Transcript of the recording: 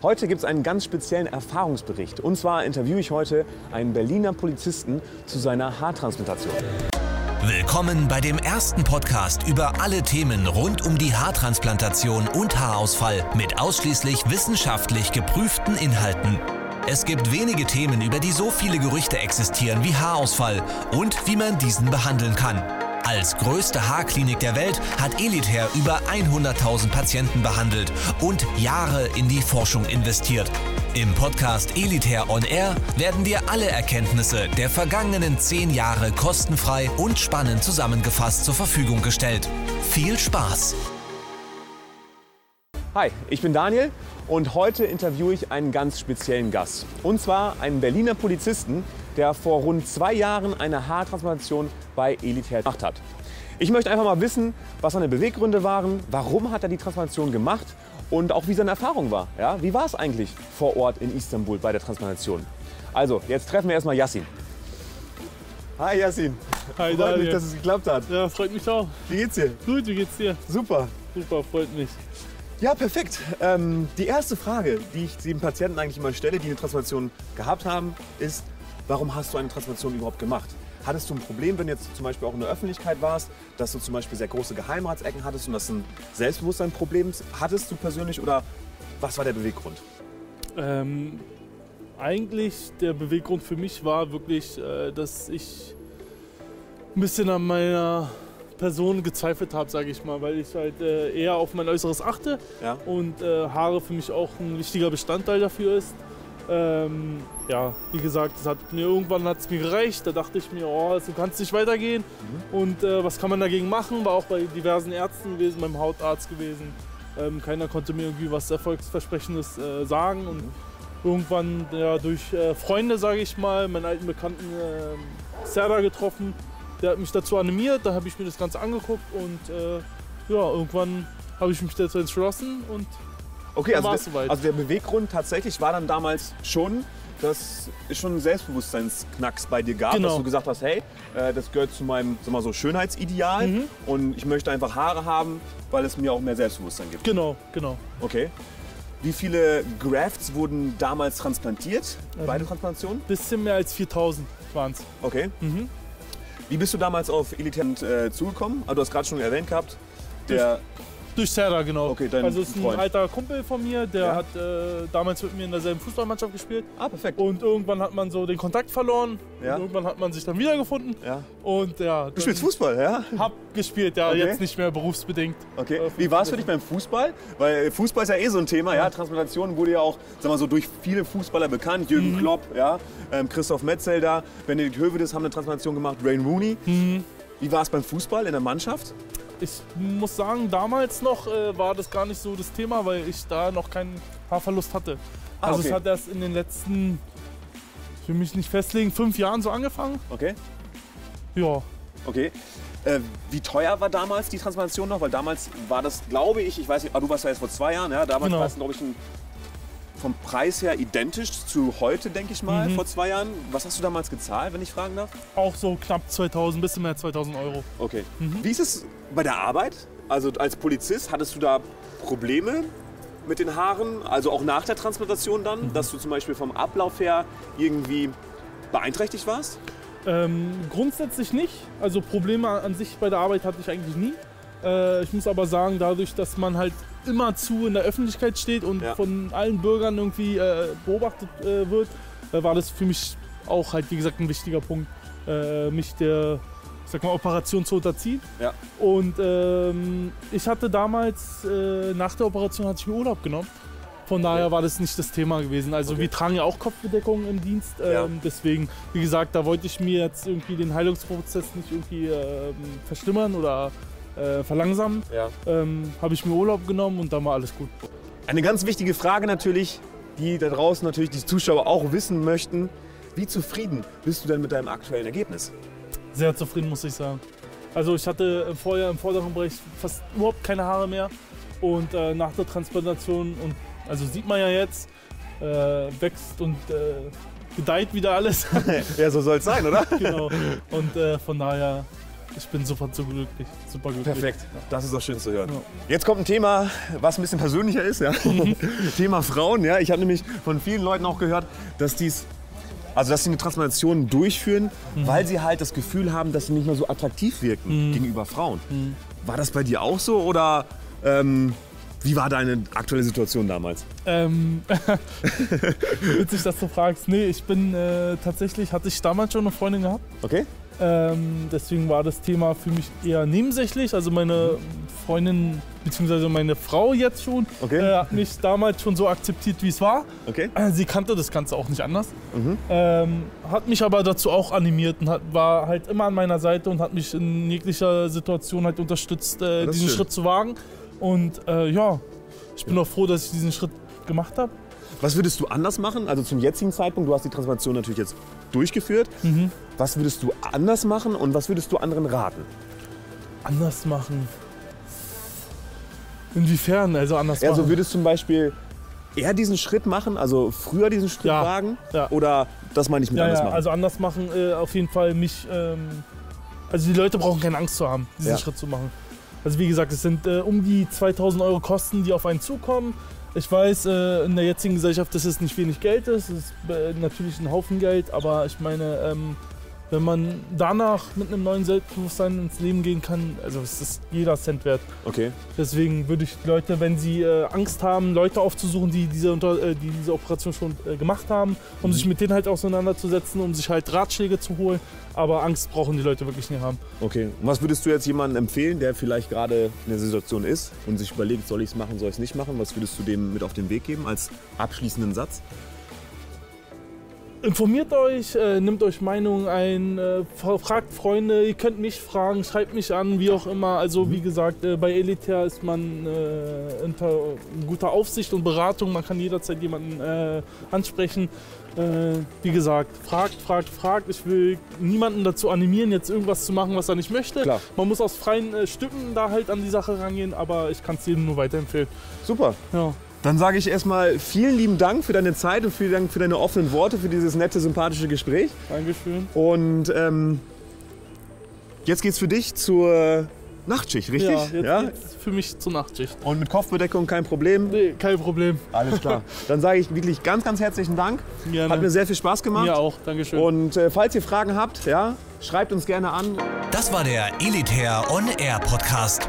Heute gibt es einen ganz speziellen Erfahrungsbericht. Und zwar interviewe ich heute einen Berliner Polizisten zu seiner Haartransplantation. Willkommen bei dem ersten Podcast über alle Themen rund um die Haartransplantation und Haarausfall mit ausschließlich wissenschaftlich geprüften Inhalten. Es gibt wenige Themen, über die so viele Gerüchte existieren wie Haarausfall und wie man diesen behandeln kann. Als größte Haarklinik der Welt hat Elitair über 100.000 Patienten behandelt und Jahre in die Forschung investiert. Im Podcast Elitair On Air werden dir alle Erkenntnisse der vergangenen zehn Jahre kostenfrei und spannend zusammengefasst zur Verfügung gestellt. Viel Spaß! Hi, ich bin Daniel und heute interviewe ich einen ganz speziellen Gast. Und zwar einen Berliner Polizisten, der vor rund zwei Jahren eine Haartransplantation bei Elitair gemacht hat. Ich möchte einfach mal wissen, was seine Beweggründe waren, warum hat er die Transplantation gemacht und auch wie seine Erfahrung war. Ja, wie war es eigentlich vor Ort in Istanbul bei der Transplantation? Also, jetzt treffen wir erstmal Yassin. Hi Yassin. Hi Freut Daniel. mich, dass es geklappt hat. Ja, freut mich auch. Wie geht's dir? Gut, wie geht's dir? Super. Super, freut mich. Ja, perfekt. Ähm, die erste Frage, die ich den Patienten eigentlich immer stelle, die eine Transplantation gehabt haben, ist, warum hast du eine Transplantation überhaupt gemacht? Hattest du ein Problem, wenn du jetzt zum Beispiel auch in der Öffentlichkeit warst, dass du zum Beispiel sehr große Geheimratsecken hattest und dass du ein Selbstbewusstseinproblem hattest du persönlich oder was war der Beweggrund? Ähm, eigentlich der Beweggrund für mich war wirklich, äh, dass ich ein bisschen an meiner Person gezweifelt habe, sage ich mal, weil ich halt äh, eher auf mein Äußeres achte Ja? und äh, Haare für mich auch ein wichtiger Bestandteil dafür ist. Ähm, ja, wie gesagt, es hat mir irgendwann hat es mir gereicht. Da dachte ich mir, oh, so kann es nicht weitergehen. Und äh, was kann man dagegen machen? War auch bei diversen Ärzten gewesen, beim Hautarzt gewesen. Ähm, keiner konnte mir irgendwie was Erfolgsversprechendes äh, sagen. Und irgendwann ja, durch äh, Freunde, sage ich mal, meinen alten Bekannten äh, Serda getroffen. Der hat mich dazu animiert, da habe ich mir das Ganze angeguckt und äh, ja, irgendwann habe ich mich dazu entschlossen und Okay, Dann also, war's der, soweit. also der Beweggrund tatsächlich war dann damals schon, dass es schon einen Selbstbewusstseinsknacks bei dir gab, Genau. dass du gesagt hast, hey, äh, das gehört zu meinem sag mal so, Schönheitsideal Mhm. und ich möchte einfach Haare haben, weil es mir auch mehr Selbstbewusstsein gibt. genau, genau. Okay. Wie viele Grafts wurden damals transplantiert Ähm. der Transplantation? Bisschen mehr als 4000 waren es. Okay. Mhm. Wie bist du damals auf Elitent äh, zugekommen? Ah, du hast gerade schon erwähnt gehabt. Der, Durch Serra, genau. Okay, dein also ist ein Freund. alter Kumpel von mir, der Ja. hat äh, damals mit mir in derselben Fußballmannschaft gespielt. ah, perfekt. Und irgendwann hat man so den Kontakt verloren. Ja. Und irgendwann hat man sich dann wiedergefunden. Ja. Und ja, Du spielst Fußball, ja? hab gespielt, ja, Okay. jetzt nicht mehr berufsbedingt. Okay. Äh, Wie war es für dich beim Fußball? Weil Fußball ist ja eh so ein Thema. Ja, Transplantation wurde ja auch, sag mal so, durch viele Fußballer bekannt. Jürgen Mhm. Klopp, ja, ähm, Christoph Metzelder, Benedikt Hövedes haben eine Transplantation gemacht, Wayne Rooney. Mhm. Wie war es beim Fußball in der Mannschaft? Ich muss sagen, damals noch äh, war das gar nicht so das Thema, weil ich da noch keinen Haarverlust hatte. Ah, also okay. es hat erst in den letzten, ich will mich nicht festlegen, fünf Jahren so angefangen. Okay. Ja, Okay. Äh, wie teuer war damals die Transplantation noch? Weil damals war das, glaube ich, ich weiß nicht, ah, du warst ja jetzt vor zwei Jahren, ja, damals Genau. war es, glaube ich, ein, vom Preis her identisch zu heute, denke ich mal, Mhm. vor zwei Jahren. Was hast du damals gezahlt, wenn ich fragen darf? auch so knapp 2000, bisschen mehr als 2000 Euro. Okay. Mhm. Wie ist es bei der Arbeit? Also als Polizist, hattest du da Probleme mit den Haaren? Also auch nach der Transplantation dann? Mhm. Dass du zum Beispiel vom Ablauf her irgendwie beeinträchtigt warst? Ähm, grundsätzlich nicht. Also Probleme an sich bei der Arbeit hatte ich eigentlich nie. Äh, ich muss aber sagen, dadurch, dass man halt immer zu in der Öffentlichkeit steht und Ja. von allen Bürgern irgendwie äh, beobachtet äh, wird, äh, war das für mich auch halt, wie gesagt, ein wichtiger Punkt, äh, mich der sag mal, Operation zu unterziehen. Ja. Und ähm, ich hatte damals, äh, nach der Operation hatte ich mir Urlaub genommen. Von daher Okay. war das nicht das Thema gewesen. Also Okay. wir tragen ja auch Kopfbedeckung im Dienst. Ähm, Ja. Deswegen, wie gesagt, da wollte ich mir jetzt irgendwie den Heilungsprozess nicht irgendwie ähm, verschlimmern oder äh, verlangsamen. Ja. Ähm, Habe ich mir Urlaub genommen und dann war alles gut. Eine ganz wichtige Frage natürlich, die da draußen natürlich die Zuschauer auch wissen möchten. Wie zufrieden bist du denn mit deinem aktuellen Ergebnis? Sehr zufrieden, muss ich sagen. Also ich hatte vorher im vorderen Bereich fast überhaupt keine Haare mehr. Und äh, nach der Transplantation, und also sieht man ja jetzt, äh, wächst und äh, gedeiht wieder alles. ja, so soll es sein, oder? genau. Und äh, von daher ich bin sofort so glücklich, super glücklich. Perfekt, das ist doch schön zu hören. Ja. Jetzt kommt ein Thema, was ein bisschen persönlicher ist. Ja? Thema Frauen. Ja? Ich habe nämlich von vielen Leuten auch gehört, dass dies also dass sie eine Transplantation durchführen, weil sie halt das Gefühl haben, dass sie nicht mehr so attraktiv wirken gegenüber Frauen. War das bei dir auch so oder ähm, wie war deine aktuelle Situation damals? Ähm, witzig, dass du fragst. Nee, ich bin äh, tatsächlich, hatte ich damals schon eine Freundin gehabt. Okay? Ähm, deswegen war das Thema für mich eher nebensächlich. Also meine Freundin, beziehungsweise meine Frau jetzt schon, Okay. äh, hat mich damals schon so akzeptiert, wie es war. Okay? Äh, Sie kannte das Ganze auch nicht anders. Mhm. Ähm, hat mich aber dazu auch animiert und hat, war halt immer an meiner Seite und hat mich in jeglicher Situation halt unterstützt, äh, diesen schön. Schritt zu wagen. Und äh, ja, ich bin auch froh, dass ich diesen Schritt gemacht habe. Was würdest du anders machen? Also zum jetzigen Zeitpunkt, du hast die Transplantation natürlich jetzt durchgeführt. Mhm. Was würdest du anders machen und was würdest du anderen raten? Anders machen. Inwiefern? Also anders Also machen. würdest du zum Beispiel eher diesen Schritt machen, also früher diesen Schritt Ja, wagen? ja. Oder das meine ich mit ja, anders machen? also anders machen, äh, auf jeden Fall mich. Ähm, also die Leute brauchen keine Angst zu haben, diesen. Schritt zu machen. Also wie gesagt, es sind äh, um die 2000 Euro Kosten, die auf einen zukommen. Ich weiß, äh, in der jetzigen Gesellschaft, dass es nicht wenig Geld ist. Es ist äh, natürlich ein Haufen Geld, aber ich meine, ähm, wenn man danach mit einem neuen Selbstbewusstsein ins Leben gehen kann, also es ist jeder Cent wert. okay. Deswegen würde ich die Leute, wenn sie äh, Angst haben, Leute aufzusuchen, die diese, unter, äh, die diese Operation schon äh, gemacht haben, um sich mit denen halt auseinanderzusetzen, um sich halt Ratschläge zu holen. Aber Angst brauchen die Leute wirklich nicht haben. Okay. Und was würdest du jetzt jemandem empfehlen, der vielleicht gerade in der Situation ist und sich überlegt, soll ich es machen, soll ich es nicht machen? Was würdest du dem mit auf den Weg geben als abschließenden Satz? Informiert euch, äh, nimmt euch Meinungen ein, äh, fra- fragt Freunde, ihr könnt mich fragen, schreibt mich an, wie auch immer. Also wie gesagt, äh, bei Elitair ist man äh, unter guter Aufsicht und Beratung. Man kann jederzeit jemanden äh, ansprechen. Äh, wie gesagt, fragt, fragt, fragt. Ich will niemanden dazu animieren, jetzt irgendwas zu machen, was er nicht möchte. Klar. Man muss aus freien Stücken da halt an die Sache rangehen, aber ich kann es jedem nur weiterempfehlen. Super. Ja. Dann sage ich erstmal vielen lieben Dank für deine Zeit und vielen Dank für deine offenen Worte, für dieses nette, sympathische Gespräch. Dankeschön. Und ähm, jetzt geht's für dich zur Nachtschicht, richtig? Ja, jetzt geht's für mich zur Nachtschicht. Und mit Kopfbedeckung kein Problem? Nee, kein Problem. Alles klar. Dann sage ich wirklich ganz, ganz herzlichen Dank. Gerne. Hat mir sehr viel Spaß gemacht. Mir auch, Dankeschön. Und äh, falls ihr Fragen habt, ja, schreibt uns gerne an. Das war der Elitair On Air Podcast.